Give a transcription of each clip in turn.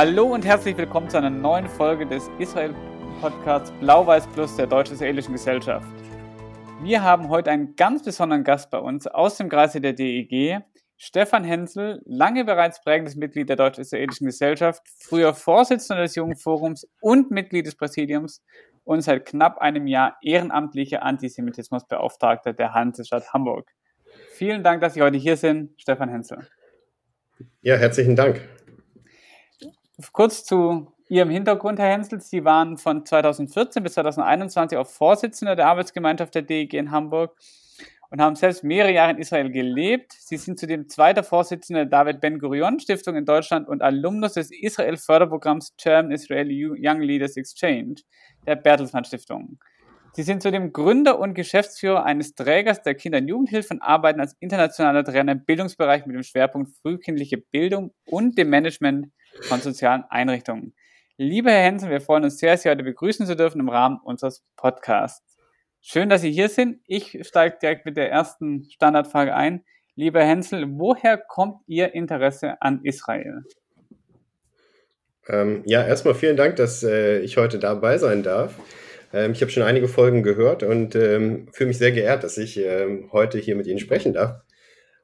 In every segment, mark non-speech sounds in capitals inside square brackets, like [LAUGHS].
Hallo und herzlich willkommen zu einer neuen Folge des Israel-Podcasts Blau-Weiß Plus der Deutsch-Israelischen Gesellschaft. Wir haben heute einen ganz besonderen Gast bei uns aus dem Kreise der DEG, Stefan Hensel, lange bereits prägendes Mitglied der Deutsch-Israelischen Gesellschaft, früher Vorsitzender des Jungen Forums und Mitglied des Präsidiums und seit knapp einem Jahr ehrenamtlicher Antisemitismusbeauftragter der Hansestadt Hamburg. Vielen Dank, dass Sie heute hier sind, Stefan Hensel. Ja, herzlichen Dank. Kurz zu Ihrem Hintergrund, Herr Hensel. Sie waren von 2014 bis 2021 auch Vorsitzender der Arbeitsgemeinschaft der DEG in Hamburg und haben selbst mehrere Jahre in Israel gelebt. Sie sind zudem zweiter Vorsitzender der David Ben-Gurion Stiftung in Deutschland und Alumnus des Israel-Förderprogramms German Israeli Young Leaders Exchange der Bertelsmann Stiftung. Sie sind zudem Gründer und Geschäftsführer eines Trägers der Kinder- und Jugendhilfe und arbeiten als internationaler Trainer im Bildungsbereich mit dem Schwerpunkt frühkindliche Bildung und dem Management von sozialen Einrichtungen. Lieber Herr Hensen, wir freuen uns sehr, Sie heute begrüßen zu dürfen im Rahmen unseres Podcasts. Schön, dass Sie hier sind. Ich steige direkt mit der ersten Standardfrage ein. Lieber Hensel, woher kommt Ihr Interesse an Israel? Ähm, ja, erstmal vielen Dank, dass äh, ich heute dabei sein darf. Ähm, ich habe schon einige Folgen gehört und ähm, fühle mich sehr geehrt, dass ich ähm, heute hier mit Ihnen sprechen darf.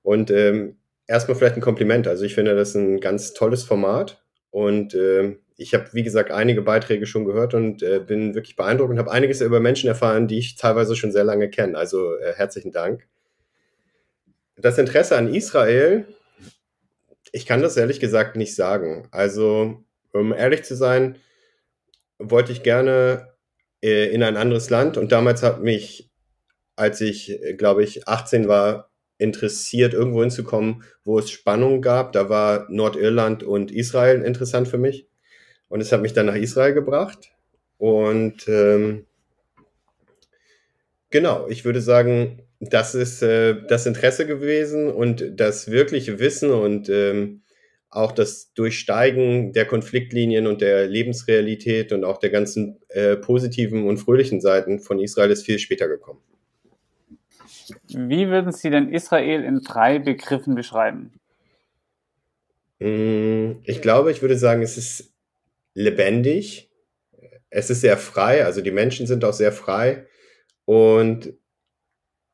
Und ähm, erstmal vielleicht ein Kompliment. Also ich finde das ein ganz tolles Format und äh, ich habe, wie gesagt, einige Beiträge schon gehört und äh, bin wirklich beeindruckt und habe einiges über Menschen erfahren, die ich teilweise schon sehr lange kenne. Also äh, herzlichen Dank. Das Interesse an Israel, ich kann das ehrlich gesagt nicht sagen. Also, um ehrlich zu sein, wollte ich gerne äh, in ein anderes Land und damals hat mich, als ich, äh, glaube ich, 18 war, interessiert, irgendwo hinzukommen, wo es Spannung gab. Da war Nordirland und Israel interessant für mich. Und es hat mich dann nach Israel gebracht. Und ähm, genau, ich würde sagen, das ist äh, das Interesse gewesen und das wirkliche Wissen und ähm, auch das Durchsteigen der Konfliktlinien und der Lebensrealität und auch der ganzen äh, positiven und fröhlichen Seiten von Israel ist viel später gekommen. Wie würden Sie denn Israel in drei Begriffen beschreiben? Mm, ich glaube, ich würde sagen, es ist lebendig, es ist sehr frei, also die Menschen sind auch sehr frei und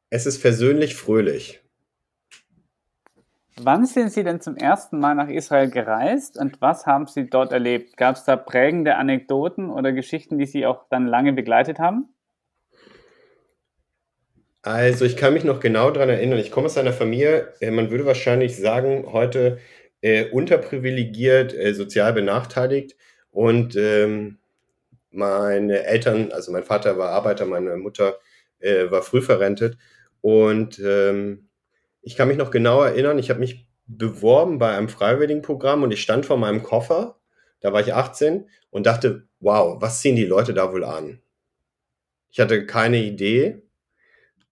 es ist versöhnlich fröhlich. Wann sind Sie denn zum ersten Mal nach Israel gereist und was haben Sie dort erlebt? Gab es da prägende Anekdoten oder Geschichten, die Sie auch dann lange begleitet haben? Also ich kann mich noch genau daran erinnern, ich komme aus einer Familie, äh, man würde wahrscheinlich sagen, heute äh, unterprivilegiert, äh, sozial benachteiligt. Und ähm, meine Eltern, also mein Vater war Arbeiter, meine Mutter äh, war früh verrentet. Und ähm, ich kann mich noch genau erinnern, ich habe mich beworben bei einem Freiwilligenprogramm und ich stand vor meinem Koffer, da war ich 18 und dachte, wow, was ziehen die Leute da wohl an? Ich hatte keine Idee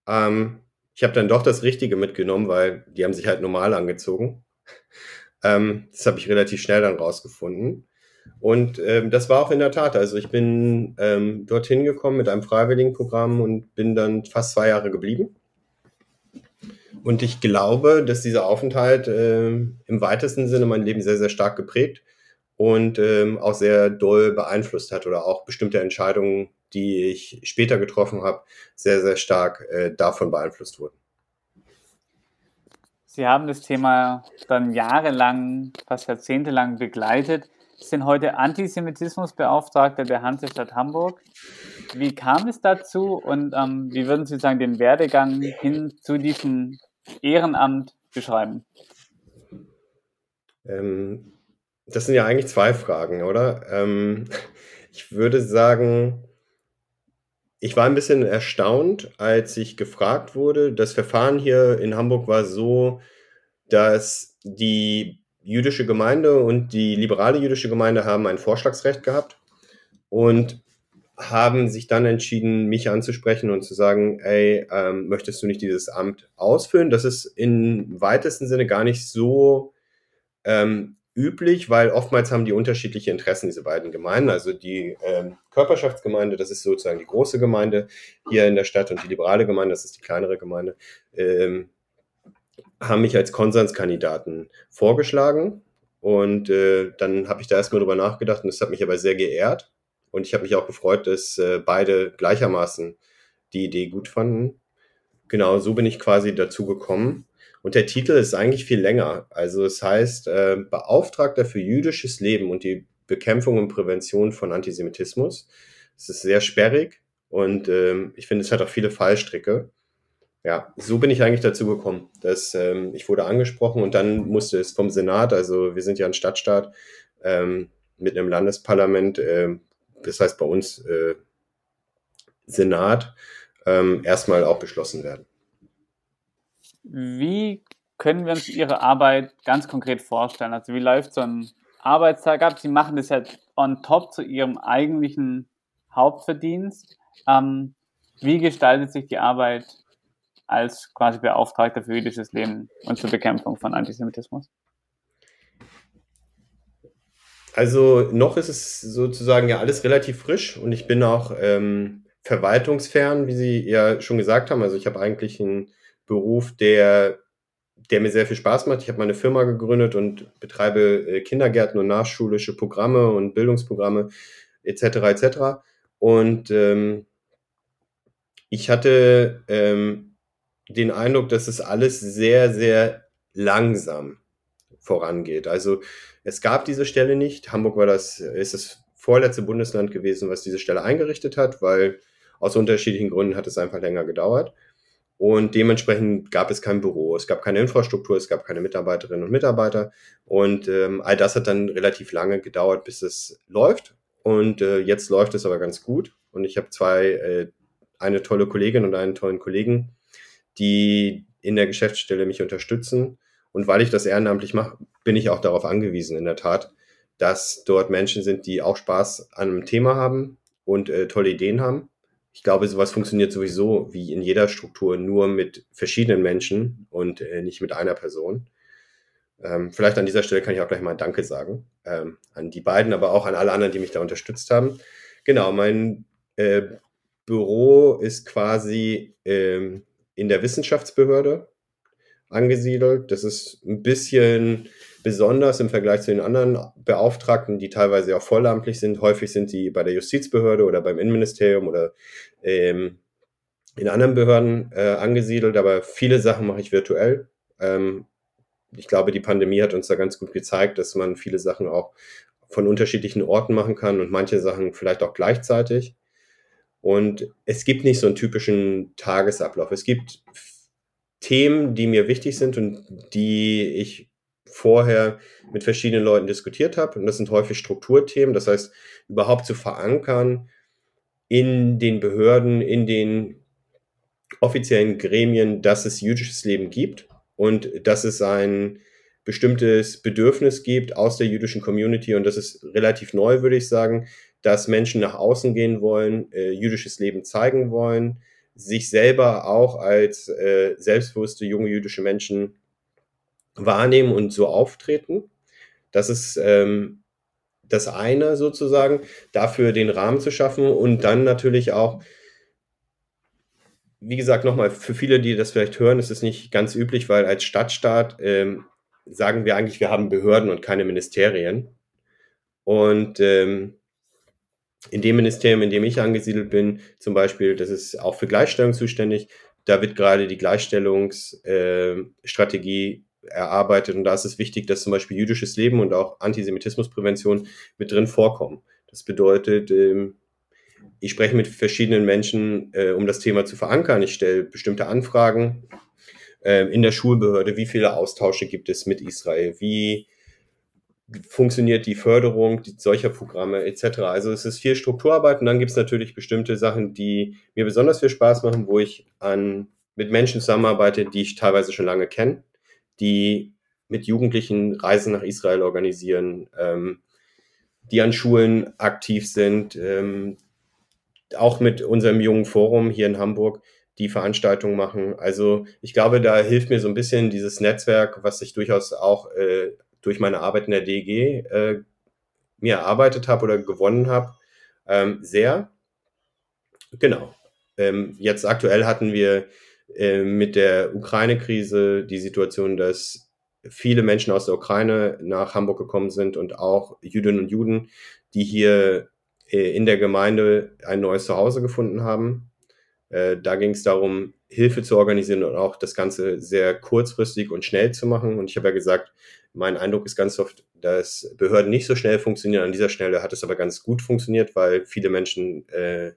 ähm, ich habe dann doch das Richtige mitgenommen, weil die haben sich halt normal angezogen. [LAUGHS] Ähm, das habe ich relativ schnell dann rausgefunden. Und ähm, das war auch in der Tat. Also ich bin ähm, dorthin gekommen mit einem Freiwilligenprogramm und bin dann fast zwei Jahre geblieben. Und ich glaube, dass dieser Aufenthalt äh, im weitesten Sinne mein Leben sehr, sehr stark geprägt und ähm, auch sehr doll beeinflusst hat oder auch bestimmte Entscheidungen die ich später getroffen habe, sehr, sehr stark äh, davon beeinflusst wurden. Sie haben das Thema dann jahrelang, fast jahrzehntelang begleitet, sind heute Antisemitismusbeauftragter der Hansestadt Hamburg. Wie kam es dazu und ähm, wie würden Sie sagen, den Werdegang hin zu diesem Ehrenamt beschreiben? Ähm, das sind ja eigentlich zwei Fragen, oder? Ähm, [LAUGHS] ich würde sagen, ich war ein bisschen erstaunt, als ich gefragt wurde. Das Verfahren hier in Hamburg war so, dass die jüdische Gemeinde und die liberale jüdische Gemeinde haben ein Vorschlagsrecht gehabt und haben sich dann entschieden, mich anzusprechen und zu sagen, ey, ähm, möchtest du nicht dieses Amt ausfüllen? Das ist im weitesten Sinne gar nicht so ähm, üblich, weil oftmals haben die unterschiedliche Interessen, diese beiden Gemeinden. Also die ähm, Körperschaftsgemeinde, das ist sozusagen die große Gemeinde hier in der Stadt und die liberale Gemeinde, das ist die kleinere Gemeinde, ähm, haben mich als Konsenskandidaten vorgeschlagen. Und äh, dann habe ich da erstmal drüber nachgedacht und das hat mich aber sehr geehrt. Und ich habe mich auch gefreut, dass äh, beide gleichermaßen die Idee gut fanden. Genau, so bin ich quasi dazu gekommen. Und der Titel ist eigentlich viel länger. Also es heißt äh, Beauftragter für jüdisches Leben und die Bekämpfung und Prävention von Antisemitismus. Es ist sehr sperrig und ähm, ich finde, es hat auch viele Fallstricke. Ja, so bin ich eigentlich dazu gekommen. Dass, ähm, ich wurde angesprochen und dann musste es vom Senat, also wir sind ja ein Stadtstaat ähm, mit einem Landesparlament, äh, das heißt bei uns äh, Senat, ähm, erstmal auch beschlossen werden. Wie können wir uns Ihre Arbeit ganz konkret vorstellen? Also wie läuft so ein Arbeitstag ab? Sie machen das ja on top zu Ihrem eigentlichen Hauptverdienst. Ähm, wie gestaltet sich die Arbeit als quasi Beauftragter für jüdisches Leben und zur Bekämpfung von Antisemitismus? Also noch ist es sozusagen ja alles relativ frisch und ich bin auch ähm, verwaltungsfern, wie Sie ja schon gesagt haben. Also ich habe eigentlich einen Beruf, der, der mir sehr viel Spaß macht. Ich habe meine Firma gegründet und betreibe äh, Kindergärten und nachschulische Programme und Bildungsprogramme etc. etc. Und ähm, ich hatte ähm, den Eindruck, dass es alles sehr, sehr langsam vorangeht. Also es gab diese Stelle nicht. Hamburg war das, ist das vorletzte Bundesland gewesen, was diese Stelle eingerichtet hat, weil aus unterschiedlichen Gründen hat es einfach länger gedauert. Und dementsprechend gab es kein Büro, es gab keine Infrastruktur, es gab keine Mitarbeiterinnen und Mitarbeiter. Und ähm, all das hat dann relativ lange gedauert, bis es läuft. Und äh, jetzt läuft es aber ganz gut. Und ich habe zwei, äh, eine tolle Kollegin und einen tollen Kollegen, die in der Geschäftsstelle mich unterstützen. Und weil ich das ehrenamtlich mache, bin ich auch darauf angewiesen, in der Tat, dass dort Menschen sind, die auch Spaß an einem Thema haben und äh, tolle Ideen haben ich glaube, sowas funktioniert sowieso wie in jeder Struktur nur mit verschiedenen Menschen und äh, nicht mit einer Person. Ähm, vielleicht an dieser Stelle kann ich auch gleich mal Danke sagen ähm, an die beiden, aber auch an alle anderen, die mich da unterstützt haben. Genau, mein äh, Büro ist quasi ähm, in der Wissenschaftsbehörde angesiedelt. Das ist ein bisschen besonders im Vergleich zu den anderen Beauftragten, die teilweise auch vollamtlich sind. Häufig sind die bei der Justizbehörde oder beim Innenministerium oder ähm, in anderen Behörden äh, angesiedelt, aber viele Sachen mache ich virtuell. Ähm, ich glaube, die Pandemie hat uns da ganz gut gezeigt, dass man viele Sachen auch von unterschiedlichen Orten machen kann und manche Sachen vielleicht auch gleichzeitig. Und es gibt nicht so einen typischen Tagesablauf. Es gibt Themen, die mir wichtig sind und die ich vorher mit verschiedenen Leuten diskutiert habe. Und das sind häufig Strukturthemen. Das heißt, überhaupt zu verankern in den Behörden, in den offiziellen Gremien, dass es jüdisches Leben gibt und dass es ein bestimmtes Bedürfnis gibt aus der jüdischen Community. Und das ist relativ neu, würde ich sagen, dass Menschen nach außen gehen wollen, äh, jüdisches Leben zeigen wollen, sich selber auch als äh, selbstbewusste junge jüdische Menschen wahrnehmen und so auftreten. Das ist ähm, das eine sozusagen, dafür den Rahmen zu schaffen und dann natürlich auch, wie gesagt, nochmal, für viele, die das vielleicht hören, ist es nicht ganz üblich, weil als Stadtstaat ähm, sagen wir eigentlich, wir haben Behörden und keine Ministerien. Und ähm, in dem Ministerium, in dem ich angesiedelt bin, zum Beispiel, das ist auch für Gleichstellung zuständig, da wird gerade die Gleichstellungsstrategie äh, erarbeitet und da ist es wichtig, dass zum Beispiel jüdisches Leben und auch Antisemitismusprävention mit drin vorkommen. Das bedeutet, ähm, ich spreche mit verschiedenen Menschen, äh, um das Thema zu verankern. Ich stelle bestimmte Anfragen äh, in der Schulbehörde. Wie viele Austausche gibt es mit Israel? Wie funktioniert die Förderung solcher Programme etc. Also es ist viel Strukturarbeit und dann gibt es natürlich bestimmte Sachen, die mir besonders viel Spaß machen, wo ich an, mit Menschen zusammenarbeite, die ich teilweise schon lange kenne die mit Jugendlichen Reisen nach Israel organisieren, ähm, die an Schulen aktiv sind, ähm, auch mit unserem jungen Forum hier in Hamburg, die Veranstaltungen machen. Also ich glaube, da hilft mir so ein bisschen dieses Netzwerk, was ich durchaus auch äh, durch meine Arbeit in der DG äh, mir erarbeitet habe oder gewonnen habe, ähm, sehr. Genau. Ähm, jetzt aktuell hatten wir äh, mit der Ukraine-Krise die Situation, dass viele Menschen aus der Ukraine nach Hamburg gekommen sind und auch Jüdinnen und Juden, die hier äh, in der Gemeinde ein neues Zuhause gefunden haben. Äh, da ging es darum, Hilfe zu organisieren und auch das Ganze sehr kurzfristig und schnell zu machen. Und ich habe ja gesagt, mein Eindruck ist ganz oft, dass Behörden nicht so schnell funktionieren. An dieser Stelle hat es aber ganz gut funktioniert, weil viele Menschen äh,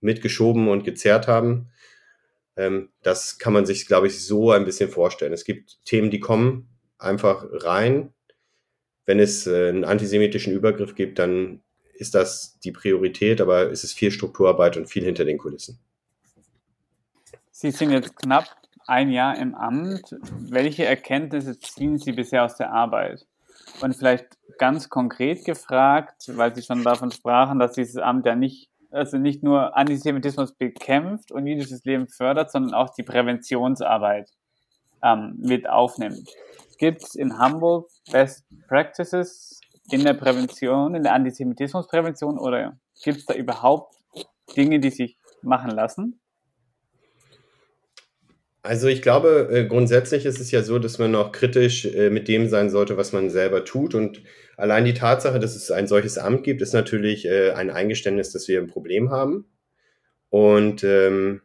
mitgeschoben und gezerrt haben. Ähm, das kann man sich, glaube ich, so ein bisschen vorstellen. Es gibt Themen, die kommen einfach rein. Wenn es äh, einen antisemitischen Übergriff gibt, dann ist das die Priorität, aber es ist viel Strukturarbeit und viel hinter den Kulissen. Sie sind jetzt knapp ein Jahr im Amt. Welche Erkenntnisse ziehen Sie bisher aus der Arbeit? Und vielleicht ganz konkret gefragt, weil Sie schon davon sprachen, dass dieses Amt ja nicht, also nicht nur Antisemitismus bekämpft und jüdisches Leben fördert, sondern auch die Präventionsarbeit ähm, mit aufnimmt. Gibt es in Hamburg Best Practices in der Prävention, in der Antisemitismusprävention oder gibt es da überhaupt Dinge, die sich machen lassen? Also ich glaube, äh, grundsätzlich ist es ja so, dass man auch kritisch äh, mit dem sein sollte, was man selber tut. Und allein die Tatsache, dass es ein solches Amt gibt, ist natürlich äh, ein Eingeständnis, dass wir ein Problem haben. Und ähm,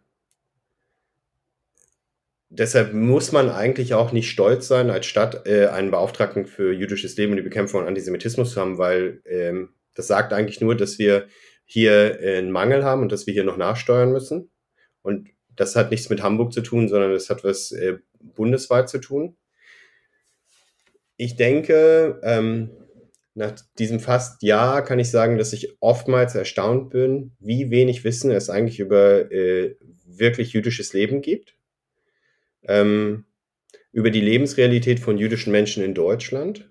deshalb muss man eigentlich auch nicht stolz sein, als Stadt einen Beauftragten für jüdisches Leben und die Bekämpfung von Antisemitismus zu haben, weil ähm, das sagt eigentlich nur, dass wir hier einen Mangel haben und dass wir hier noch nachsteuern müssen. Und das hat nichts mit Hamburg zu tun, sondern das hat was äh, bundesweit zu tun. Ich denke, ähm, nach diesem fast Jahr kann ich sagen, dass ich oftmals erstaunt bin, wie wenig Wissen es eigentlich über äh, wirklich jüdisches Leben gibt. Ähm, über die Lebensrealität von jüdischen Menschen in Deutschland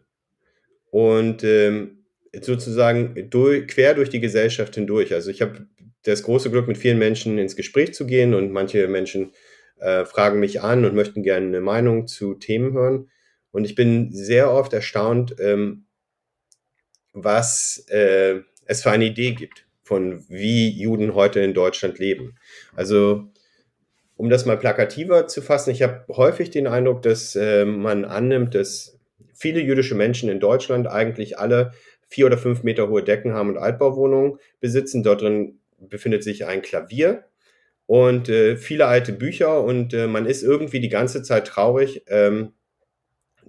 und ähm, sozusagen durch, quer durch die Gesellschaft hindurch. Also ich habe das große Glück, mit vielen Menschen ins Gespräch zu gehen und manche Menschen äh, fragen mich an und möchten gerne eine Meinung zu Themen hören. Und ich bin sehr oft erstaunt, ähm, was äh, es für eine Idee gibt von wie Juden heute in Deutschland leben. Also um das mal plakativer zu fassen, ich habe häufig den Eindruck, dass äh, man annimmt, dass viele jüdische Menschen in Deutschland eigentlich alle vier oder fünf Meter hohe Decken haben und Altbauwohnungen besitzen. Dort drin befindet sich ein Klavier und äh, viele alte Bücher und äh, man ist irgendwie die ganze Zeit traurig, ähm,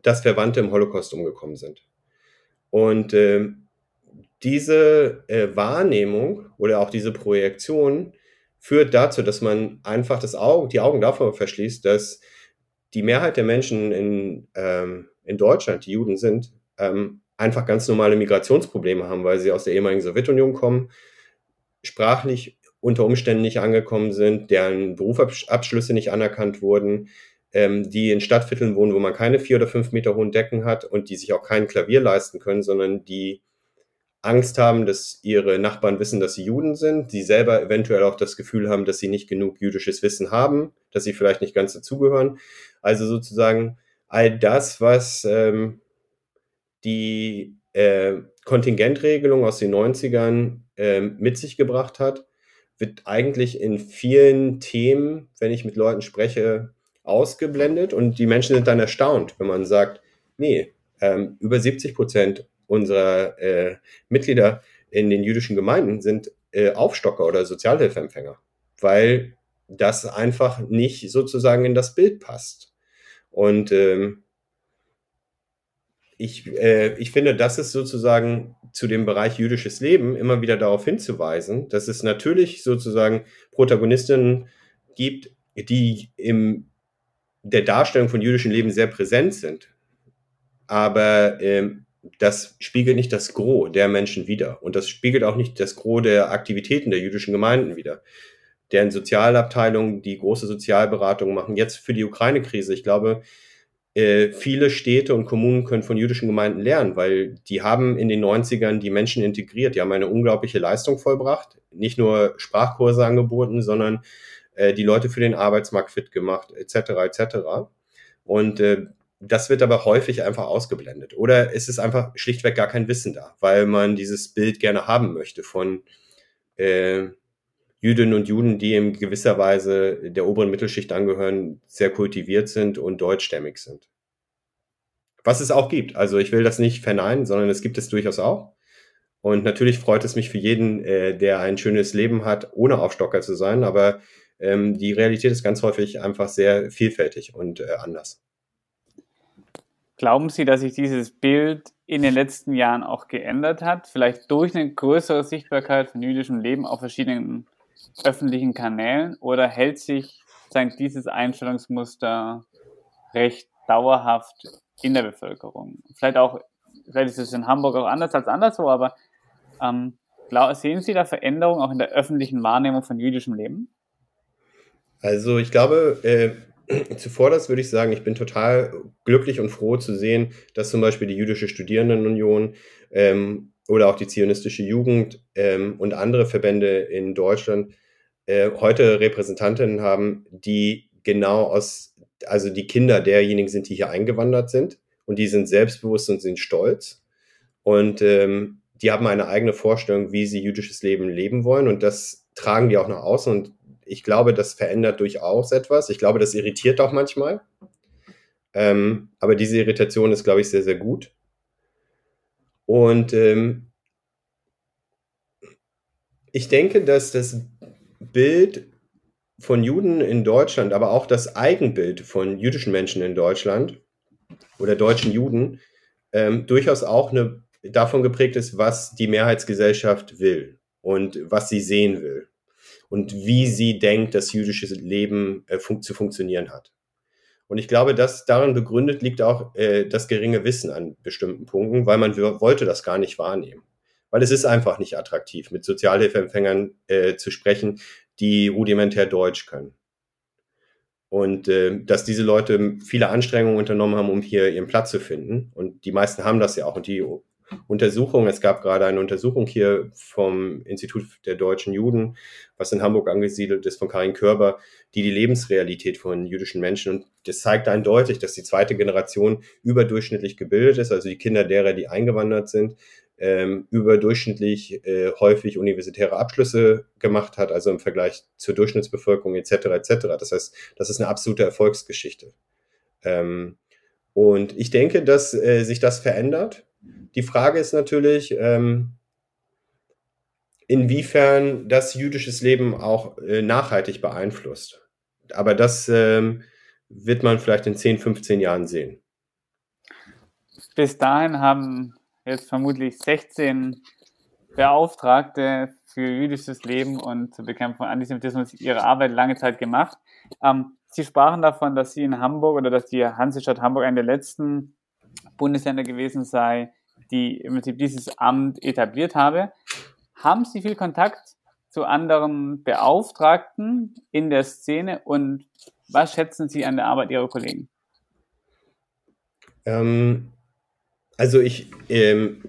dass Verwandte im Holocaust umgekommen sind. Und äh, diese Wahrnehmung oder auch diese Projektion führt dazu, dass man einfach das Auge, die Augen davor verschließt, dass die Mehrheit der Menschen in, ähm, in Deutschland, die Juden sind, ähm, einfach ganz normale Migrationsprobleme haben, weil sie aus der ehemaligen Sowjetunion kommen, sprachlich unter Umständen nicht angekommen sind, deren Berufsabschlüsse nicht anerkannt wurden, ähm, die in Stadtvierteln wohnen, wo man keine vier oder fünf Meter hohen Decken hat und die sich auch kein Klavier leisten können, sondern die Angst haben, dass ihre Nachbarn wissen, dass sie Juden sind, die selber eventuell auch das Gefühl haben, dass sie nicht genug jüdisches Wissen haben, dass sie vielleicht nicht ganz dazugehören. Also sozusagen all das, was ähm, die äh, Kontingentregelung aus den 90ern äh, mit sich gebracht hat, wird eigentlich in vielen Themen, wenn ich mit Leuten spreche, ausgeblendet und die Menschen sind dann erstaunt, wenn man sagt, nee, ähm, über 70 Prozent unserer äh, Mitglieder in den jüdischen Gemeinden sind äh, Aufstocker oder Sozialhilfeempfänger, weil das einfach nicht sozusagen in das Bild passt. Und ähm, ich, äh, ich finde, das ist sozusagen zu dem Bereich jüdisches Leben immer wieder darauf hinzuweisen, dass es natürlich sozusagen Protagonistinnen gibt, die in der Darstellung von jüdischem Leben sehr präsent sind. Aber ähm, das spiegelt nicht das Gros der Menschen wider. Und das spiegelt auch nicht das Gros der Aktivitäten der jüdischen Gemeinden wider. Deren Sozialabteilungen, die große Sozialberatung machen, jetzt für die Ukraine-Krise. Ich glaube, äh, viele Städte und Kommunen können von jüdischen Gemeinden lernen, weil die haben in den 90ern die Menschen integriert, die haben eine unglaubliche Leistung vollbracht, nicht nur Sprachkurse angeboten, sondern äh, die Leute für den Arbeitsmarkt fit gemacht, etc. etc. Und äh, das wird aber häufig einfach ausgeblendet. Oder es ist einfach schlichtweg gar kein Wissen da, weil man dieses Bild gerne haben möchte von äh, Jüdinnen und Juden, die in gewisser Weise der oberen Mittelschicht angehören, sehr kultiviert sind und deutschstämmig sind. was es auch gibt. Also ich will das nicht verneinen, sondern es gibt es durchaus auch. Und natürlich freut es mich für jeden, äh, der ein schönes Leben hat, ohne Aufstocker zu sein. Aber ähm, die Realität ist ganz häufig einfach sehr vielfältig und äh, anders. Glauben Sie, dass sich dieses Bild in den letzten Jahren auch geändert hat? Vielleicht durch eine größere Sichtbarkeit von jüdischem Leben auf verschiedenen öffentlichen Kanälen? Oder hält sich sagen, dieses Einstellungsmuster recht dauerhaft in der Bevölkerung? Vielleicht auch, vielleicht ist es in Hamburg auch anders als anderswo, aber ähm, sehen Sie da Veränderungen auch in der öffentlichen Wahrnehmung von jüdischem Leben? Also ich glaube, äh, zuvor das würde ich sagen, ich bin total glücklich und froh zu sehen, dass zum Beispiel die Jüdische Studierendenunion ähm, oder auch die Zionistische Jugend ähm, und andere Verbände in Deutschland äh, heute Repräsentantinnen haben, die genau aus, also die Kinder derjenigen sind, die hier eingewandert sind und die sind selbstbewusst und sind stolz. Und ähm, die haben eine eigene Vorstellung, wie sie jüdisches Leben leben wollen und das tragen die auch nach außen und ich glaube, das verändert durchaus etwas. Ich glaube, das irritiert auch manchmal. Ähm, aber diese Irritation ist, glaube ich, sehr, sehr gut. Und ähm, ich denke, dass das Bild von Juden in Deutschland, aber auch das Eigenbild von jüdischen Menschen in Deutschland oder deutschen Juden ähm, durchaus auch eine, davon geprägt ist, was die Mehrheitsgesellschaft will und was sie sehen will und wie sie denkt, dass jüdisches Leben äh, fun zu funktionieren hat. Und ich glaube, dass darin begründet liegt auch äh, das geringe Wissen an bestimmten Punkten, weil man wollte das gar nicht wahrnehmen. Weil es ist einfach nicht attraktiv, mit Sozialhilfeempfängern äh, zu sprechen, die rudimentär Deutsch können. Und äh, dass diese Leute viele Anstrengungen unternommen haben, um hier ihren Platz zu finden. Und die meisten haben das ja auch. Und die Untersuchung. Es gab gerade eine Untersuchung hier vom Institut der deutschen Juden, was in Hamburg angesiedelt ist, von Karin Körber, die die Lebensrealität von jüdischen Menschen und das zeigt eindeutig, dass die zweite Generation überdurchschnittlich gebildet ist, also die Kinder derer, die eingewandert sind, ähm, überdurchschnittlich äh, häufig universitäre Abschlüsse gemacht hat, also im Vergleich zur Durchschnittsbevölkerung etc. etc. Das heißt, das ist eine absolute Erfolgsgeschichte. Ähm, und ich denke, dass äh, sich das verändert die Frage ist natürlich, ähm, inwiefern das jüdisches Leben auch äh, nachhaltig beeinflusst. Aber das ähm, wird man vielleicht in 10, 15 Jahren sehen. Bis dahin haben jetzt vermutlich 16 Beauftragte für jüdisches Leben und zur Bekämpfung Antisemitismus ihre Arbeit lange Zeit gemacht. Ähm, Sie sprachen davon, dass Sie in Hamburg oder dass die Hansestadt Hamburg eine der letzten Bundesländer gewesen sei, die im Prinzip dieses Amt etabliert habe. Haben Sie viel Kontakt zu anderen Beauftragten in der Szene und was schätzen Sie an der Arbeit Ihrer Kollegen? Ähm, also ich, ähm,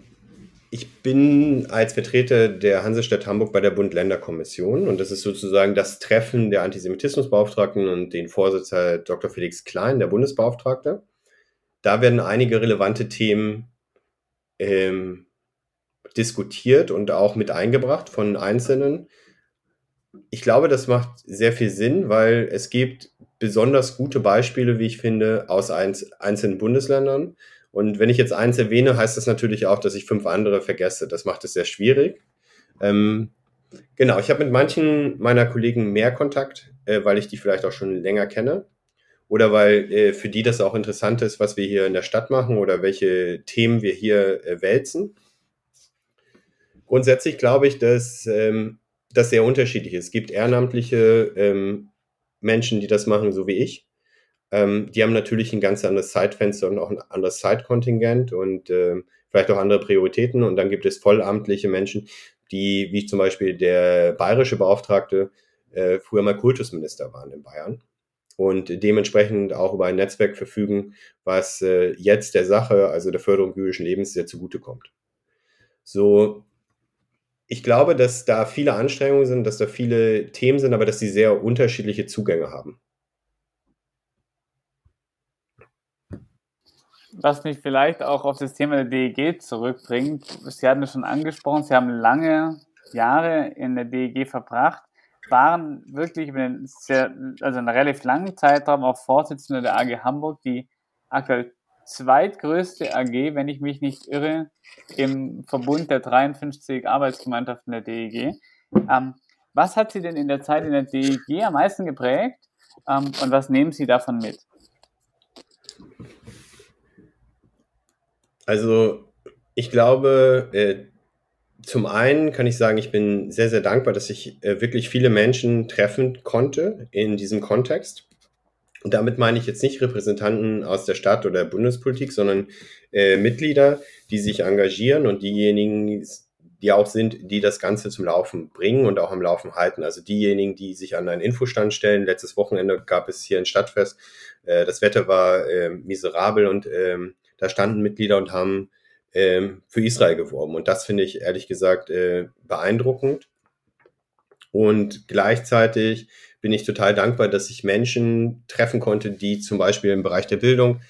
ich bin als Vertreter der Hansestadt Hamburg bei der Bund-Länder-Kommission und das ist sozusagen das Treffen der Antisemitismusbeauftragten und den Vorsitzer Dr. Felix Klein, der Bundesbeauftragte. Da werden einige relevante Themen ähm, diskutiert und auch mit eingebracht von Einzelnen. Ich glaube, das macht sehr viel Sinn, weil es gibt besonders gute Beispiele, wie ich finde, aus einzelnen Bundesländern. Und wenn ich jetzt eins erwähne, heißt das natürlich auch, dass ich fünf andere vergesse. Das macht es sehr schwierig. Ähm, genau, ich habe mit manchen meiner Kollegen mehr Kontakt, äh, weil ich die vielleicht auch schon länger kenne oder weil äh, für die das auch interessant ist, was wir hier in der Stadt machen oder welche Themen wir hier äh, wälzen. Grundsätzlich glaube ich, dass ähm, das sehr unterschiedlich ist. Es gibt ehrenamtliche ähm, Menschen, die das machen, so wie ich. Ähm, die haben natürlich ein ganz anderes Zeitfenster und auch ein anderes Zeitkontingent und äh, vielleicht auch andere Prioritäten. Und dann gibt es vollamtliche Menschen, die, wie zum Beispiel der bayerische Beauftragte, äh, früher mal Kultusminister waren in Bayern und dementsprechend auch über ein Netzwerk verfügen, was äh, jetzt der Sache, also der Förderung jüdischen Lebens, sehr zugutekommt. So, ich glaube, dass da viele Anstrengungen sind, dass da viele Themen sind, aber dass sie sehr unterschiedliche Zugänge haben. Was mich vielleicht auch auf das Thema der DEG zurückbringt, Sie hatten es schon angesprochen, Sie haben lange Jahre in der DEG verbracht waren wirklich über einen sehr, also einen relativ langen Zeitraum auch Vorsitzende der AG Hamburg, die aktuell zweitgrößte AG, wenn ich mich nicht irre, im Verbund der 53 Arbeitsgemeinschaften der DEG. Ähm, was hat Sie denn in der Zeit in der DEG am meisten geprägt ähm, und was nehmen Sie davon mit? Also ich glaube, äh, zum einen kann ich sagen, ich bin sehr, sehr dankbar, dass ich äh, wirklich viele Menschen treffen konnte in diesem Kontext. Und damit meine ich jetzt nicht Repräsentanten aus der Stadt oder der Bundespolitik, sondern äh, Mitglieder, die sich engagieren und diejenigen, die auch sind, die das Ganze zum Laufen bringen und auch am Laufen halten. Also diejenigen, die sich an einen Infostand stellen. Letztes Wochenende gab es hier ein Stadtfest. Äh, das Wetter war äh, miserabel und ähm, da standen Mitglieder und haben ähm, für Israel geworben. Und das finde ich ehrlich gesagt äh, beeindruckend. Und gleichzeitig bin ich total dankbar, dass ich Menschen treffen konnte, die zum Beispiel im Bereich der Bildung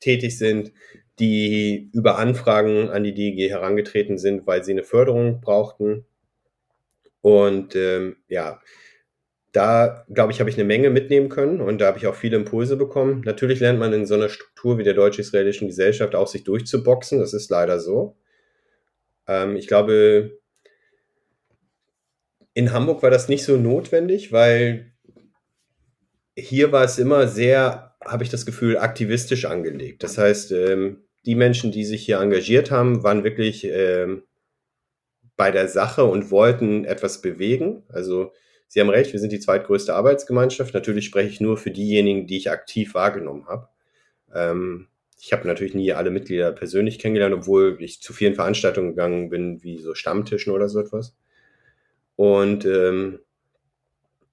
tätig sind, die über Anfragen an die DEG herangetreten sind, weil sie eine Förderung brauchten. Und ähm, ja, da, glaube ich, habe ich eine Menge mitnehmen können und da habe ich auch viele Impulse bekommen. Natürlich lernt man in so einer Struktur wie der deutsch-israelischen Gesellschaft auch sich durchzuboxen. Das ist leider so. Ähm, ich glaube, in Hamburg war das nicht so notwendig, weil hier war es immer sehr, habe ich das Gefühl, aktivistisch angelegt. Das heißt, ähm, die Menschen, die sich hier engagiert haben, waren wirklich ähm, bei der Sache und wollten etwas bewegen. Also Sie haben recht, wir sind die zweitgrößte Arbeitsgemeinschaft. Natürlich spreche ich nur für diejenigen, die ich aktiv wahrgenommen habe. Ähm, ich habe natürlich nie alle Mitglieder persönlich kennengelernt, obwohl ich zu vielen Veranstaltungen gegangen bin, wie so Stammtischen oder so etwas. Und ähm,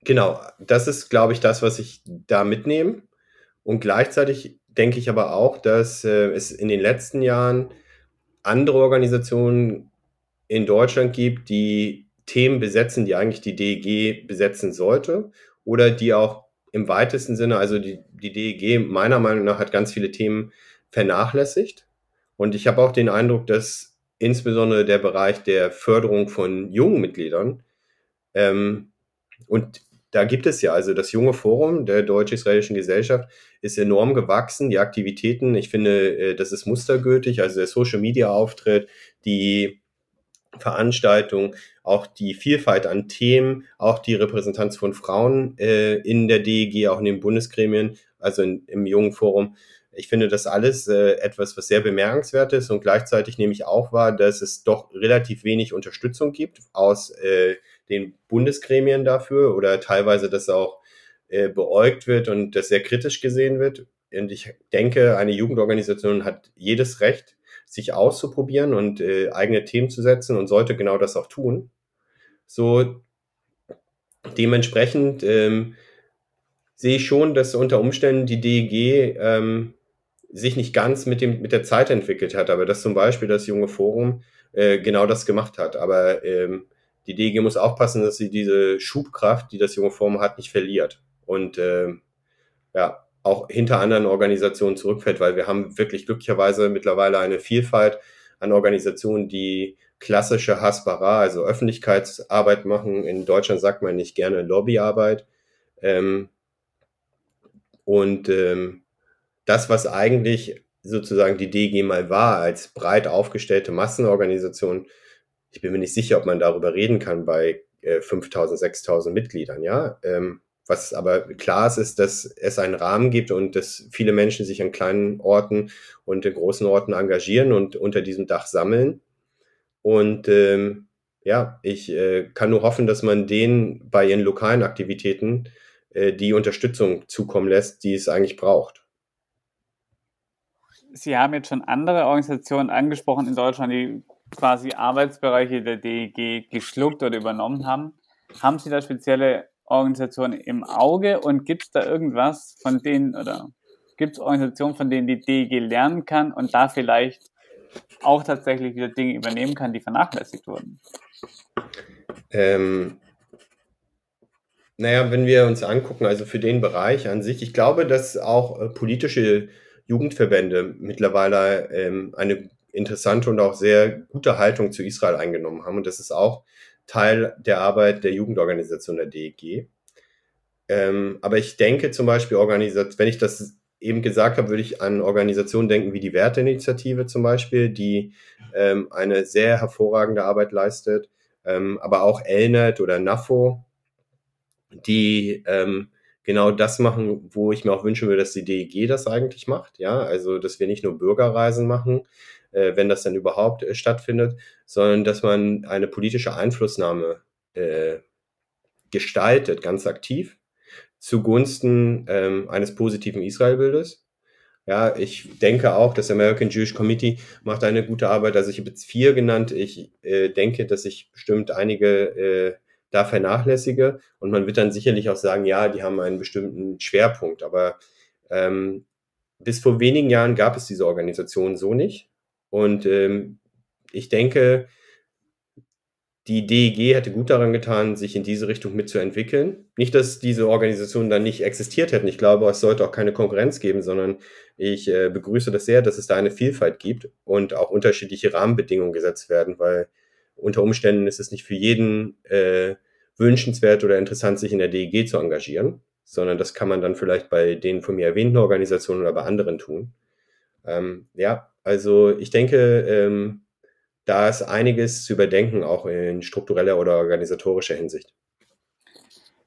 genau, das ist, glaube ich, das, was ich da mitnehme. Und gleichzeitig denke ich aber auch, dass äh, es in den letzten Jahren andere Organisationen in Deutschland gibt, die Themen besetzen, die eigentlich die DEG besetzen sollte oder die auch im weitesten Sinne, also die, die DEG meiner Meinung nach hat ganz viele Themen vernachlässigt. Und ich habe auch den Eindruck, dass insbesondere der Bereich der Förderung von jungen Mitgliedern ähm, und da gibt es ja, also das junge Forum der Deutsch-Israelischen Gesellschaft ist enorm gewachsen. Die Aktivitäten, ich finde, äh, das ist mustergültig, also der Social-Media-Auftritt, die Veranstaltung, auch die Vielfalt an Themen, auch die Repräsentanz von Frauen äh, in der DEG, auch in den Bundesgremien, also in, im jungen Forum. Ich finde das alles äh, etwas, was sehr bemerkenswert ist und gleichzeitig nehme ich auch wahr, dass es doch relativ wenig Unterstützung gibt aus äh, den Bundesgremien dafür oder teilweise, dass auch äh, beäugt wird und das sehr kritisch gesehen wird. Und ich denke, eine Jugendorganisation hat jedes Recht, sich auszuprobieren und äh, eigene Themen zu setzen und sollte genau das auch tun. So dementsprechend ähm, sehe ich schon, dass unter Umständen die DEG ähm, sich nicht ganz mit, dem, mit der Zeit entwickelt hat, aber dass zum Beispiel das junge Forum äh, genau das gemacht hat. Aber ähm, die DEG muss aufpassen, dass sie diese Schubkraft, die das junge Forum hat, nicht verliert. Und äh, ja, auch hinter anderen Organisationen zurückfällt, weil wir haben wirklich glücklicherweise mittlerweile eine Vielfalt an Organisationen, die klassische Hasbara, also Öffentlichkeitsarbeit machen. In Deutschland sagt man nicht gerne Lobbyarbeit. Ähm, und ähm, das, was eigentlich sozusagen die DG mal war, als breit aufgestellte Massenorganisation, ich bin mir nicht sicher, ob man darüber reden kann bei äh, 5000, 6000 Mitgliedern, ja. Ähm, was aber klar ist, ist, dass es einen Rahmen gibt und dass viele Menschen sich an kleinen Orten und in großen Orten engagieren und unter diesem Dach sammeln. Und ähm, ja, ich äh, kann nur hoffen, dass man denen bei ihren lokalen Aktivitäten äh, die Unterstützung zukommen lässt, die es eigentlich braucht. Sie haben jetzt schon andere Organisationen angesprochen in Deutschland, die quasi Arbeitsbereiche der DEG geschluckt oder übernommen haben. Haben Sie da spezielle Organisationen im Auge und gibt es da irgendwas von denen oder gibt es Organisationen, von denen die DEG lernen kann und da vielleicht auch tatsächlich wieder Dinge übernehmen kann, die vernachlässigt wurden? Ähm, naja, wenn wir uns angucken, also für den Bereich an sich, ich glaube, dass auch äh, politische Jugendverbände mittlerweile ähm, eine interessante und auch sehr gute Haltung zu Israel eingenommen haben. Und das ist auch Teil der Arbeit der Jugendorganisation der DEG. Ähm, aber ich denke zum Beispiel, wenn ich das eben gesagt habe, würde ich an Organisationen denken wie die Werteinitiative zum Beispiel, die ähm, eine sehr hervorragende Arbeit leistet, ähm, aber auch Elnet oder NAFO, die ähm, genau das machen, wo ich mir auch wünschen würde, dass die DEG das eigentlich macht. Ja, also dass wir nicht nur Bürgerreisen machen, äh, wenn das dann überhaupt äh, stattfindet, sondern dass man eine politische Einflussnahme äh, gestaltet, ganz aktiv, zugunsten ähm, eines positiven Israelbildes. Ja, ich denke auch, das American Jewish Committee macht eine gute Arbeit. Also ich habe jetzt vier genannt. Ich äh, denke, dass ich bestimmt einige äh, da vernachlässige. Und man wird dann sicherlich auch sagen, ja, die haben einen bestimmten Schwerpunkt. Aber ähm, bis vor wenigen Jahren gab es diese Organisation so nicht. Und ähm, ich denke, die DEG hätte gut daran getan, sich in diese Richtung mitzuentwickeln. Nicht, dass diese Organisationen dann nicht existiert hätten. Ich glaube, es sollte auch keine Konkurrenz geben, sondern ich äh, begrüße das sehr, dass es da eine Vielfalt gibt und auch unterschiedliche Rahmenbedingungen gesetzt werden, weil unter Umständen ist es nicht für jeden äh, wünschenswert oder interessant, sich in der DEG zu engagieren, sondern das kann man dann vielleicht bei den von mir erwähnten Organisationen oder bei anderen tun. Ähm, ja, also ich denke, ähm, da ist einiges zu überdenken, auch in struktureller oder organisatorischer Hinsicht.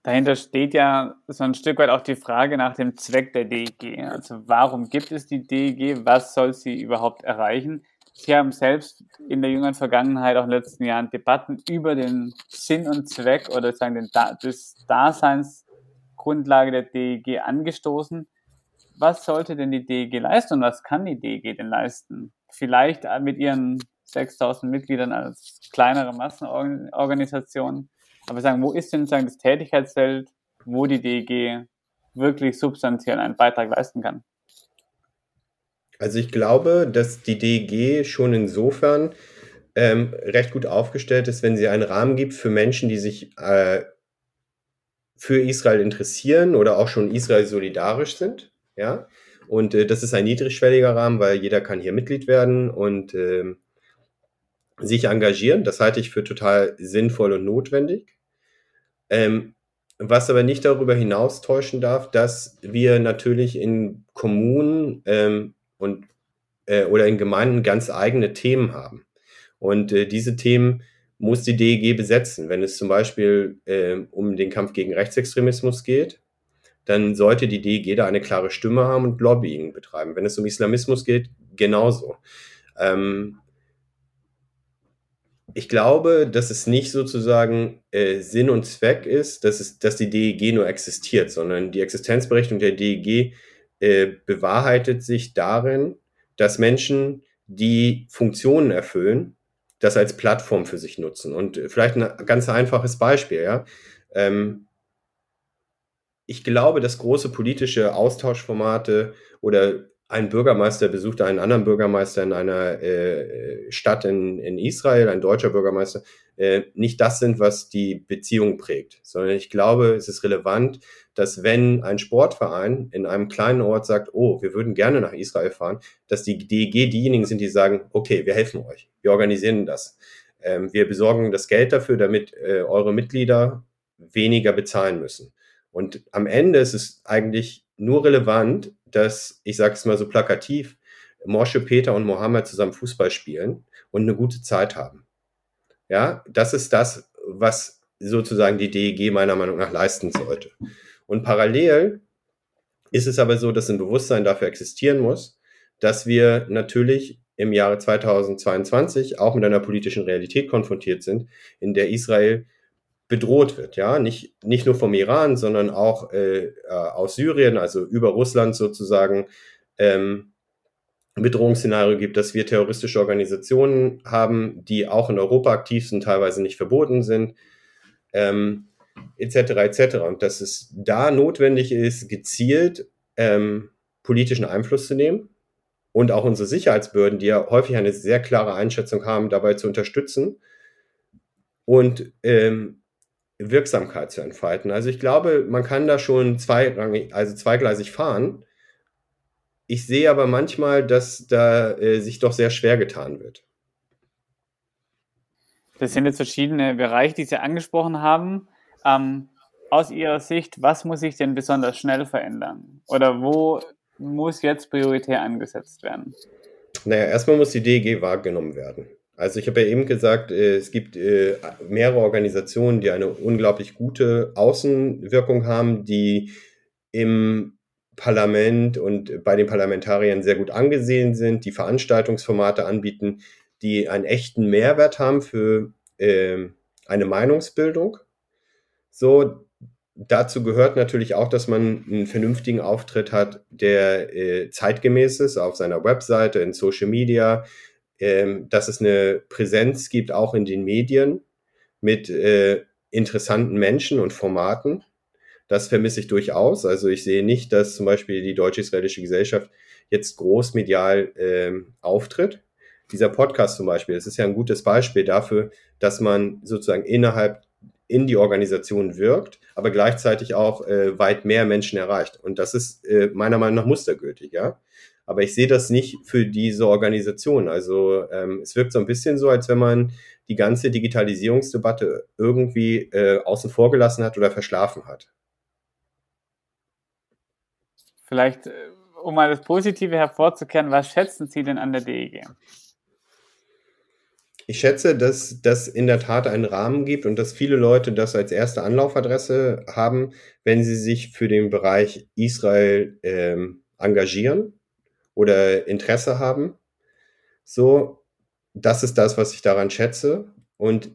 Dahinter steht ja so ein Stück weit auch die Frage nach dem Zweck der DEG. Also warum gibt es die DEG? Was soll sie überhaupt erreichen? Sie haben selbst in der jüngeren Vergangenheit, auch in den letzten Jahren, Debatten über den Sinn und Zweck oder sagen den da des Daseinsgrundlage der DEG angestoßen. Was sollte denn die DEG leisten und was kann die DEG denn leisten? Vielleicht mit ihren 6000 Mitgliedern als kleinere Massenorganisation. Aber sagen, wo ist denn sagen, das Tätigkeitsfeld, wo die DEG wirklich substanziell einen Beitrag leisten kann? Also ich glaube, dass die DEG schon insofern ähm, recht gut aufgestellt ist, wenn sie einen Rahmen gibt für Menschen, die sich äh, für Israel interessieren oder auch schon Israel solidarisch sind. Ja, und äh, das ist ein niedrigschwelliger Rahmen, weil jeder kann hier Mitglied werden und äh, sich engagieren. Das halte ich für total sinnvoll und notwendig. Ähm, was aber nicht darüber hinaus täuschen darf, dass wir natürlich in Kommunen ähm, und äh, oder in Gemeinden ganz eigene Themen haben. Und äh, diese Themen muss die DEG besetzen. Wenn es zum Beispiel äh, um den Kampf gegen Rechtsextremismus geht, dann sollte die DEG da eine klare Stimme haben und Lobbying betreiben. Wenn es um Islamismus geht, genauso. Ähm, ich glaube, dass es nicht sozusagen äh, Sinn und Zweck ist, dass, es, dass die DEG nur existiert, sondern die Existenzberechtigung der DEG äh, bewahrheitet sich darin, dass Menschen, die Funktionen erfüllen, das als Plattform für sich nutzen. Und vielleicht ein ganz einfaches Beispiel, ja. Ähm, ich glaube, dass große politische Austauschformate oder ein Bürgermeister besuchte einen anderen Bürgermeister in einer äh, Stadt in, in Israel, ein deutscher Bürgermeister, äh, nicht das sind, was die Beziehung prägt, sondern ich glaube, es ist relevant, dass wenn ein Sportverein in einem kleinen Ort sagt, oh, wir würden gerne nach Israel fahren, dass die DEG diejenigen sind, die sagen, okay, wir helfen euch, wir organisieren das. Ähm, wir besorgen das Geld dafür, damit äh, eure Mitglieder weniger bezahlen müssen. Und am Ende ist es eigentlich nur relevant, dass, ich sage es mal so plakativ, Mosche, Peter und Mohammed zusammen Fußball spielen und eine gute Zeit haben. Ja, das ist das, was sozusagen die DEG meiner Meinung nach leisten sollte. Und parallel ist es aber so, dass ein Bewusstsein dafür existieren muss, dass wir natürlich im Jahre 2022 auch mit einer politischen Realität konfrontiert sind, in der Israel bedroht wird, ja, nicht, nicht nur vom Iran, sondern auch äh, äh, aus Syrien, also über Russland sozusagen, ähm, Bedrohungsszenario gibt, dass wir terroristische Organisationen haben, die auch in Europa aktiv sind, teilweise nicht verboten sind, ähm, etc. etc. Und dass es da notwendig ist, gezielt ähm, politischen Einfluss zu nehmen und auch unsere Sicherheitsbehörden, die ja häufig eine sehr klare Einschätzung haben, dabei zu unterstützen und ähm, Wirksamkeit zu entfalten. Also ich glaube, man kann da schon zweirangig, also zweigleisig fahren. Ich sehe aber manchmal, dass da äh, sich doch sehr schwer getan wird. Das sind jetzt verschiedene Bereiche, die Sie angesprochen haben. Ähm, aus Ihrer Sicht, was muss sich denn besonders schnell verändern? Oder wo muss jetzt prioritär angesetzt werden? Naja, erstmal muss die DEG wahrgenommen werden. Also ich habe ja eben gesagt, äh, es gibt äh, mehrere Organisationen, die eine unglaublich gute Außenwirkung haben, die im Parlament und bei den Parlamentariern sehr gut angesehen sind, die Veranstaltungsformate anbieten, die einen echten Mehrwert haben für äh, eine Meinungsbildung. So, dazu gehört natürlich auch, dass man einen vernünftigen Auftritt hat, der äh, zeitgemäß ist auf seiner Webseite, in Social Media, ähm, dass es eine Präsenz gibt, auch in den Medien mit äh, interessanten Menschen und Formaten. Das vermisse ich durchaus. Also ich sehe nicht, dass zum Beispiel die deutsch-israelische Gesellschaft jetzt großmedial ähm, auftritt. Dieser Podcast zum Beispiel, das ist ja ein gutes Beispiel dafür, dass man sozusagen innerhalb in die Organisation wirkt, aber gleichzeitig auch äh, weit mehr Menschen erreicht. Und das ist äh, meiner Meinung nach mustergültig, ja. Aber ich sehe das nicht für diese Organisation. Also ähm, es wirkt so ein bisschen so, als wenn man die ganze Digitalisierungsdebatte irgendwie äh, außen vor gelassen hat oder verschlafen hat. Vielleicht, äh, um mal das Positive hervorzukehren, was schätzen Sie denn an der DEG? Ich schätze, dass das in der Tat einen Rahmen gibt und dass viele Leute das als erste Anlaufadresse haben, wenn sie sich für den Bereich Israel ähm, engagieren oder Interesse haben. So, das ist das, was ich daran schätze. Und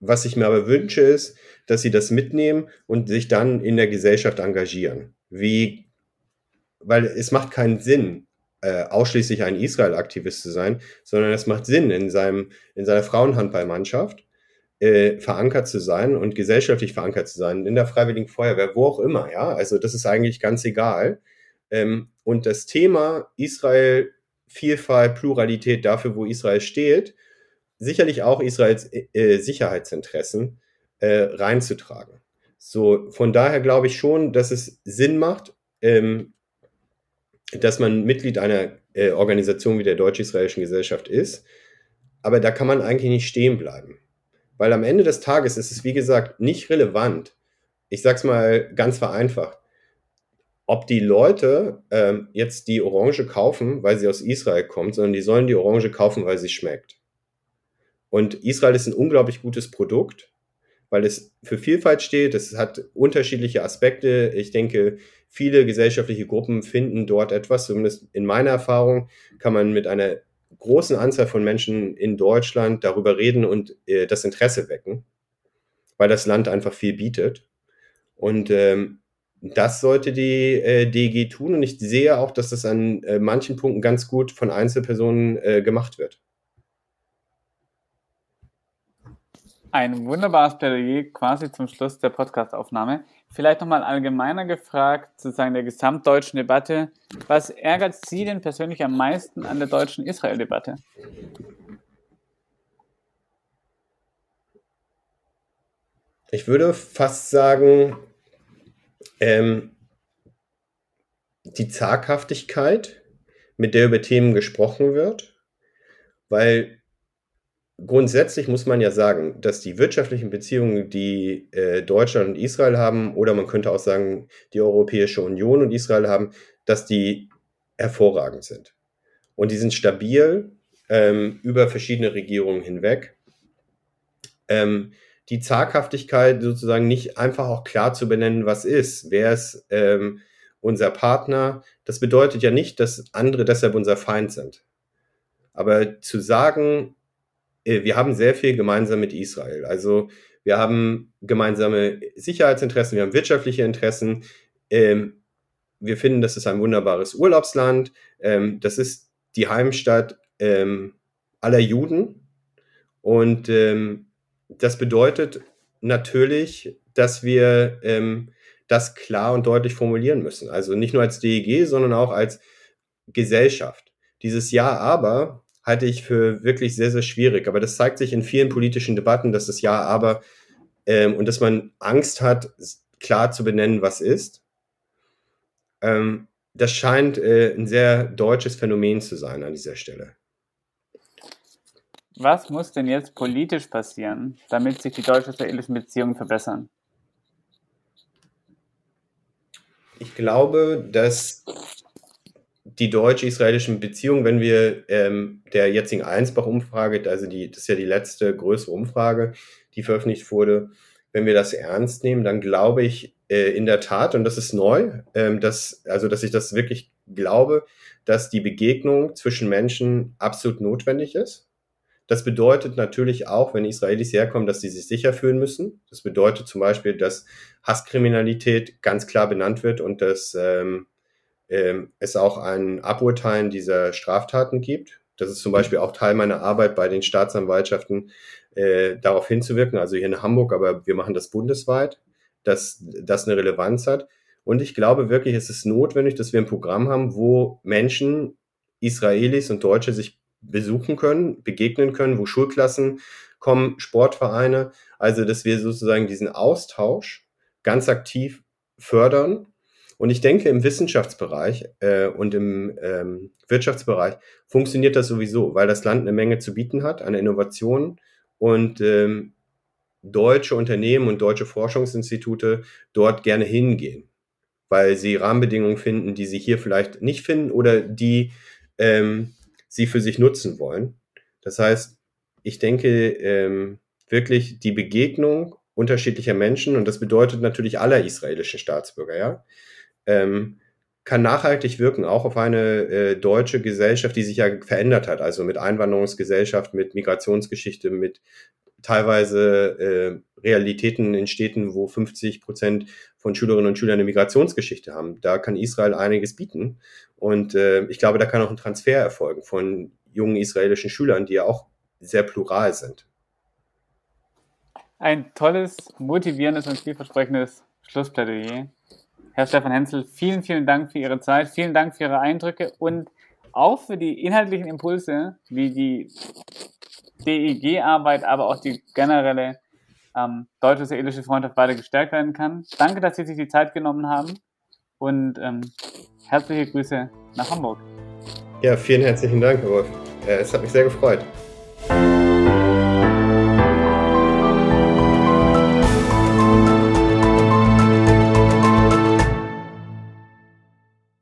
was ich mir aber wünsche, ist, dass sie das mitnehmen und sich dann in der Gesellschaft engagieren. Wie, weil es macht keinen Sinn, äh, ausschließlich ein Israel-Aktivist zu sein, sondern es macht Sinn, in, seinem, in seiner Frauenhandballmannschaft äh, verankert zu sein und gesellschaftlich verankert zu sein, in der Freiwilligen Feuerwehr, wo auch immer, ja. Also das ist eigentlich ganz egal. Ähm, und das Thema Israel, Vielfalt, Pluralität dafür, wo Israel steht, sicherlich auch Israels äh, Sicherheitsinteressen äh, reinzutragen. So, von daher glaube ich schon, dass es Sinn macht, ähm, dass man Mitglied einer äh, Organisation wie der Deutsch-Israelischen Gesellschaft ist. Aber da kann man eigentlich nicht stehen bleiben. Weil am Ende des Tages ist es, wie gesagt, nicht relevant. Ich sage es mal ganz vereinfacht ob die Leute ähm, jetzt die Orange kaufen, weil sie aus Israel kommt, sondern die sollen die Orange kaufen, weil sie schmeckt. Und Israel ist ein unglaublich gutes Produkt, weil es für Vielfalt steht. Es hat unterschiedliche Aspekte. Ich denke, viele gesellschaftliche Gruppen finden dort etwas. Zumindest in meiner Erfahrung kann man mit einer großen Anzahl von Menschen in Deutschland darüber reden und äh, das Interesse wecken, weil das Land einfach viel bietet. Und ähm, das sollte die äh, DG tun und ich sehe auch, dass das an äh, manchen Punkten ganz gut von Einzelpersonen äh, gemacht wird. Ein wunderbares Plädoyer quasi zum Schluss der Podcastaufnahme. Vielleicht nochmal allgemeiner gefragt, sozusagen der gesamtdeutschen Debatte. Was ärgert Sie denn persönlich am meisten an der deutschen Israel-Debatte? Ich würde fast sagen, ähm, die Zaghaftigkeit, mit der über Themen gesprochen wird, weil grundsätzlich muss man ja sagen, dass die wirtschaftlichen Beziehungen, die äh, Deutschland und Israel haben, oder man könnte auch sagen, die Europäische Union und Israel haben, dass die hervorragend sind. Und die sind stabil ähm, über verschiedene Regierungen hinweg. Ähm, die Zaghaftigkeit sozusagen nicht einfach auch klar zu benennen, was ist. Wer ist ähm, unser Partner? Das bedeutet ja nicht, dass andere deshalb unser Feind sind. Aber zu sagen, äh, wir haben sehr viel gemeinsam mit Israel. Also wir haben gemeinsame Sicherheitsinteressen, wir haben wirtschaftliche Interessen. Ähm, wir finden, das ist ein wunderbares Urlaubsland. Ähm, das ist die Heimstatt ähm, aller Juden. Und ähm, das bedeutet natürlich, dass wir ähm, das klar und deutlich formulieren müssen. Also nicht nur als DEG, sondern auch als Gesellschaft. Dieses Ja aber halte ich für wirklich sehr, sehr schwierig. Aber das zeigt sich in vielen politischen Debatten, dass das Ja aber ähm, und dass man Angst hat, klar zu benennen, was ist. Ähm, das scheint äh, ein sehr deutsches Phänomen zu sein an dieser Stelle. Was muss denn jetzt politisch passieren, damit sich die deutsch-israelischen Beziehungen verbessern? Ich glaube, dass die deutsch-israelischen Beziehungen, wenn wir ähm, der jetzigen Einsbach-Umfrage, also die, das ist ja die letzte größere Umfrage, die veröffentlicht wurde, wenn wir das ernst nehmen, dann glaube ich äh, in der Tat, und das ist neu, ähm, dass, also dass ich das wirklich glaube, dass die Begegnung zwischen Menschen absolut notwendig ist. Das bedeutet natürlich auch, wenn Israelis herkommen, dass sie sich sicher fühlen müssen. Das bedeutet zum Beispiel, dass Hasskriminalität ganz klar benannt wird und dass ähm, ähm, es auch ein Aburteilen dieser Straftaten gibt. Das ist zum Beispiel auch Teil meiner Arbeit bei den Staatsanwaltschaften, äh, darauf hinzuwirken, also hier in Hamburg, aber wir machen das bundesweit, dass das eine Relevanz hat. Und ich glaube wirklich, es ist notwendig, dass wir ein Programm haben, wo Menschen, Israelis und Deutsche sich besuchen können, begegnen können, wo Schulklassen kommen, Sportvereine, also dass wir sozusagen diesen Austausch ganz aktiv fördern. Und ich denke, im Wissenschaftsbereich äh, und im ähm, Wirtschaftsbereich funktioniert das sowieso, weil das Land eine Menge zu bieten hat an Innovationen. Und ähm, deutsche Unternehmen und deutsche Forschungsinstitute dort gerne hingehen, weil sie Rahmenbedingungen finden, die sie hier vielleicht nicht finden oder die ähm, sie für sich nutzen wollen. Das heißt, ich denke ähm, wirklich die Begegnung unterschiedlicher Menschen und das bedeutet natürlich aller israelischen Staatsbürger, ja, ähm, kann nachhaltig wirken, auch auf eine äh, deutsche Gesellschaft, die sich ja verändert hat, also mit Einwanderungsgesellschaft, mit Migrationsgeschichte, mit teilweise äh, Realitäten in Städten, wo 50 Prozent von Schülerinnen und Schülern eine Migrationsgeschichte haben. Da kann Israel einiges bieten. Und äh, ich glaube, da kann auch ein Transfer erfolgen von jungen israelischen Schülern, die ja auch sehr plural sind. Ein tolles, motivierendes und vielversprechendes Schlussplädoyer. Herr Stefan Hensel, vielen, vielen Dank für Ihre Zeit, vielen Dank für Ihre Eindrücke und auch für die inhaltlichen Impulse, wie die DEG-Arbeit, aber auch die generelle ähm, deutsch-israelische Freundschaft weiter gestärkt werden kann. Danke, dass Sie sich die Zeit genommen haben und ähm, herzliche Grüße nach Hamburg. Ja, vielen herzlichen Dank, Herr Wolf. Es hat mich sehr gefreut.